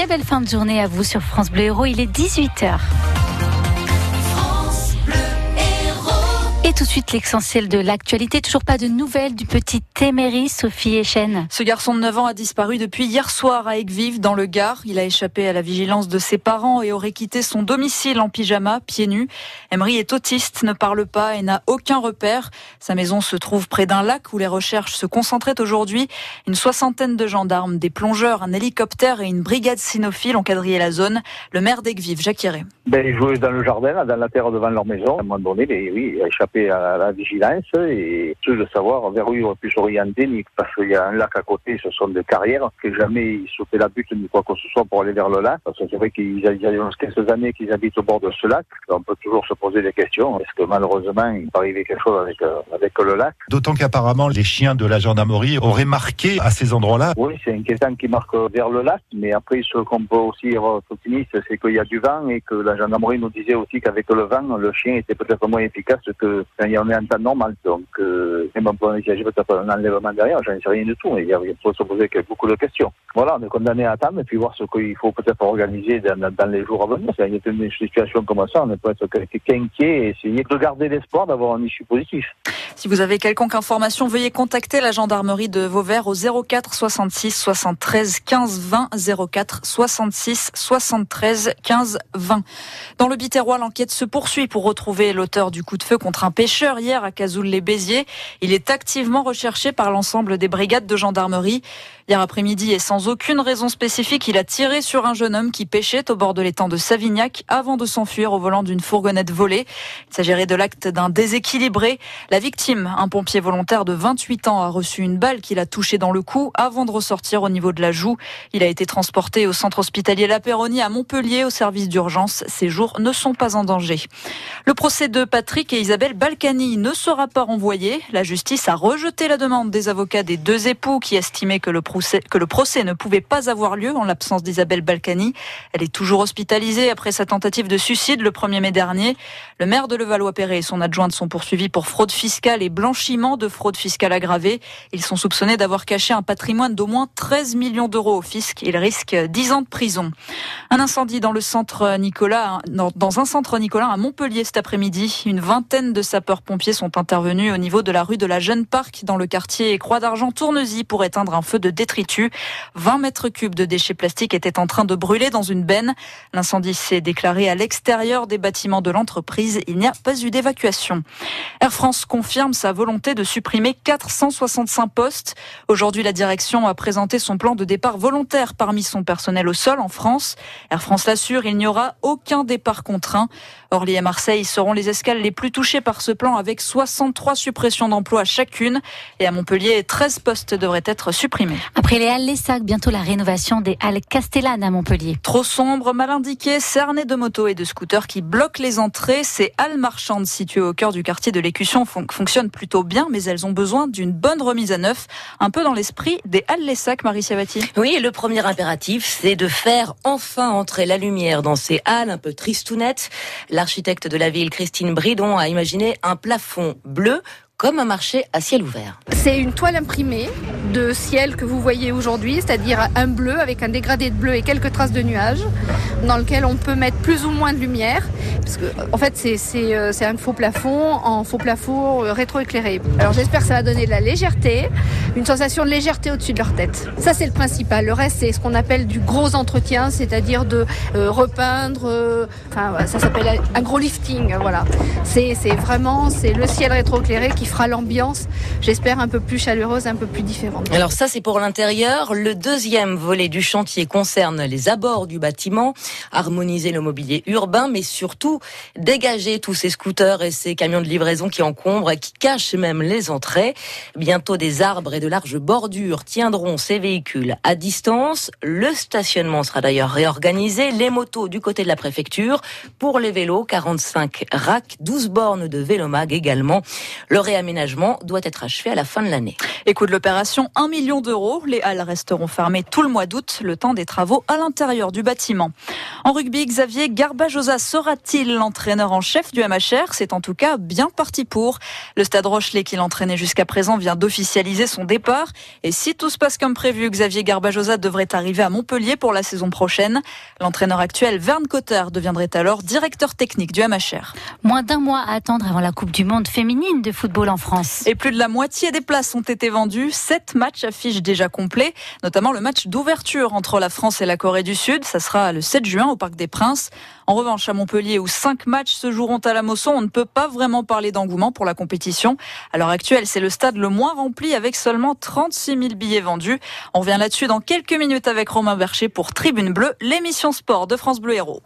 Très belle fin de journée à vous sur France Bleu Héros. Il est 18h. Tout de suite l'essentiel de l'actualité. Toujours pas de nouvelles du petit Téméry, Sophie Echen. Ce garçon de 9 ans a disparu depuis hier soir à Aigues-Vives, dans le Gard. Il a échappé à la vigilance de ses parents et aurait quitté son domicile en pyjama, pieds nus. Emery est autiste, ne parle pas et n'a aucun repère. Sa maison se trouve près d'un lac où les recherches se concentraient aujourd'hui. Une soixantaine de gendarmes, des plongeurs, un hélicoptère et une brigade cynophile ont quadrillé la zone. Le maire d'Aigues-Vives, Jacques Hiré. Ben, ils jouaient dans le jardin, dans la terre devant leur maison. À un moment donné, oui, il a échappé à la vigilance et ceux de savoir vers où il aurait pu s'orienter, parce qu'il y a un lac à côté, ce sont des carrières, que jamais ils sautaient la butte ni quoi que ce soit pour aller vers le lac. Parce que c'est vrai qu'il y a quelques années qu'ils habitent au bord de ce lac. On peut toujours se poser des questions. Est-ce que malheureusement, il peut arriver quelque chose avec, euh, avec le lac? D'autant qu'apparemment, les chiens de la gendarmerie auraient marqué à ces endroits-là. Oui, c'est inquiétant qui marque vers le lac, mais après, ce qu'on peut aussi optimiste, c'est qu'il y a du vent et que la gendarmerie nous disait aussi qu'avec le vent, le chien était peut-être moins efficace que y en est en temps normal. Donc, euh, même on peut envisager peut-être un enlèvement derrière, j'en sais rien du tout, mais il, il faut se poser beaucoup de questions. Voilà, on est condamné à attendre et puis voir ce qu'il faut peut-être organiser dans, les jours à venir. Il y a une situation comme ça, on peut être qu'inquiet et essayer de garder l'espoir d'avoir un issue positif. Si vous avez quelconque information, veuillez contacter la gendarmerie de Vauvert au 04 66 73 15 20 04 66 73 15 20. Dans le Biterrois, l'enquête se poursuit pour retrouver l'auteur du coup de feu contre un pêcheur hier à Cazoul-les-Béziers. Il est activement recherché par l'ensemble des brigades de gendarmerie. Hier après-midi et sans aucune raison spécifique, il a tiré sur un jeune homme qui pêchait au bord de l'étang de Savignac avant de s'enfuir au volant d'une fourgonnette volée. Il s'agirait de l'acte d'un déséquilibré. La victime, un pompier volontaire de 28 ans, a reçu une balle qui l'a touché dans le cou avant de ressortir au niveau de la joue. Il a été transporté au centre hospitalier La Péronie à Montpellier au service d'urgence. Ses jours ne sont pas en danger. Le procès de Patrick et Isabelle Balkany ne sera pas renvoyé. La justice a rejeté la demande des avocats des deux époux qui estimaient que le procès que le procès ne pouvait pas avoir lieu en l'absence d'Isabelle Balkany. Elle est toujours hospitalisée après sa tentative de suicide le 1er mai dernier. Le maire de Levallois-Perret et son adjointe sont poursuivis pour fraude fiscale et blanchiment de fraude fiscale aggravée. Ils sont soupçonnés d'avoir caché un patrimoine d'au moins 13 millions d'euros au fisc. Ils risquent 10 ans de prison. Un incendie dans le centre Nicolas, dans un centre Nicolas à Montpellier cet après-midi. Une vingtaine de sapeurs-pompiers sont intervenus au niveau de la rue de la Jeune Parc dans le quartier Croix d'Argent Tournesy pour éteindre un feu de détriment 20 mètres cubes de déchets plastiques étaient en train de brûler dans une benne. L'incendie s'est déclaré à l'extérieur des bâtiments de l'entreprise. Il n'y a pas eu d'évacuation. Air France confirme sa volonté de supprimer 465 postes. Aujourd'hui, la direction a présenté son plan de départ volontaire parmi son personnel au sol en France. Air France l'assure, il n'y aura aucun départ contraint. Orly et Marseille seront les escales les plus touchées par ce plan avec 63 suppressions d'emplois chacune. Et à Montpellier, 13 postes devraient être supprimés. Après les Halles Les Sacs, bientôt la rénovation des Halles Castellane à Montpellier. Trop sombre, mal indiqué, cerné de motos et de scooters qui bloquent les entrées. Ces halles marchandes situées au cœur du quartier de l'Écusson fonctionnent plutôt bien, mais elles ont besoin d'une bonne remise à neuf, un peu dans l'esprit des Halles Les Sacs, Marie Savati. Oui, le premier impératif, c'est de faire enfin entrer la lumière dans ces halles un peu tristounettes l'architecte de la ville, Christine Bridon, a imaginé un plafond bleu comme un marché à ciel ouvert. C'est une toile imprimée de ciel que vous voyez aujourd'hui, c'est-à-dire un bleu avec un dégradé de bleu et quelques traces de nuages, dans lequel on peut mettre plus ou moins de lumière. Parce que, en fait, c'est euh, un faux plafond en faux plafond euh, rétroéclairé. Alors j'espère que ça va donner de la légèreté, une sensation de légèreté au-dessus de leur tête. Ça, c'est le principal. Le reste, c'est ce qu'on appelle du gros entretien, c'est-à-dire de euh, repeindre. enfin, ça s'appelle un gros lifting. Voilà. C'est vraiment c'est le ciel rétroéclairé qui fera l'ambiance, j'espère, un peu plus chaleureuse, un peu plus différente. Alors ça, c'est pour l'intérieur. Le deuxième volet du chantier concerne les abords du bâtiment, harmoniser le mobilier urbain, mais surtout dégager tous ces scooters et ces camions de livraison qui encombrent et qui cachent même les entrées. Bientôt, des arbres et de larges bordures tiendront ces véhicules à distance. Le stationnement sera d'ailleurs réorganisé. Les motos du côté de la préfecture. Pour les vélos, 45 racks, 12 bornes de vélomag également. Le réaménagement doit être achevé à la fin de l'année. Et coût de l'opération, 1 million d'euros. Les halles resteront fermées tout le mois d'août, le temps des travaux à l'intérieur du bâtiment. En rugby, Xavier Garbajosa sera-t-il l'entraîneur en chef du MHR C'est en tout cas bien parti pour. Le stade Rochelet qui l'entraînait jusqu'à présent vient d'officialiser son départ. Et si tout se passe comme prévu, Xavier Garbajosa devrait arriver à Montpellier pour la saison prochaine. L'entraîneur actuel, Verne Cotter, deviendrait alors directeur technique du MHR. Moins d'un mois à attendre avant la Coupe du Monde féminine de football Et plus de la moitié des places ont été vendues. Sept matchs affichent déjà complets, notamment le match d'ouverture entre la France et la Corée du Sud. Ça sera le 7 juin au Parc des Princes. En revanche, à Montpellier, où cinq matchs se joueront à la Mosson, on ne peut pas vraiment parler d'engouement pour la compétition. À l'heure actuelle, c'est le stade le moins rempli avec seulement 36 000 billets vendus. On revient là-dessus dans quelques minutes avec Romain Bercher pour Tribune Bleue, l'émission sport de France Bleu Héros.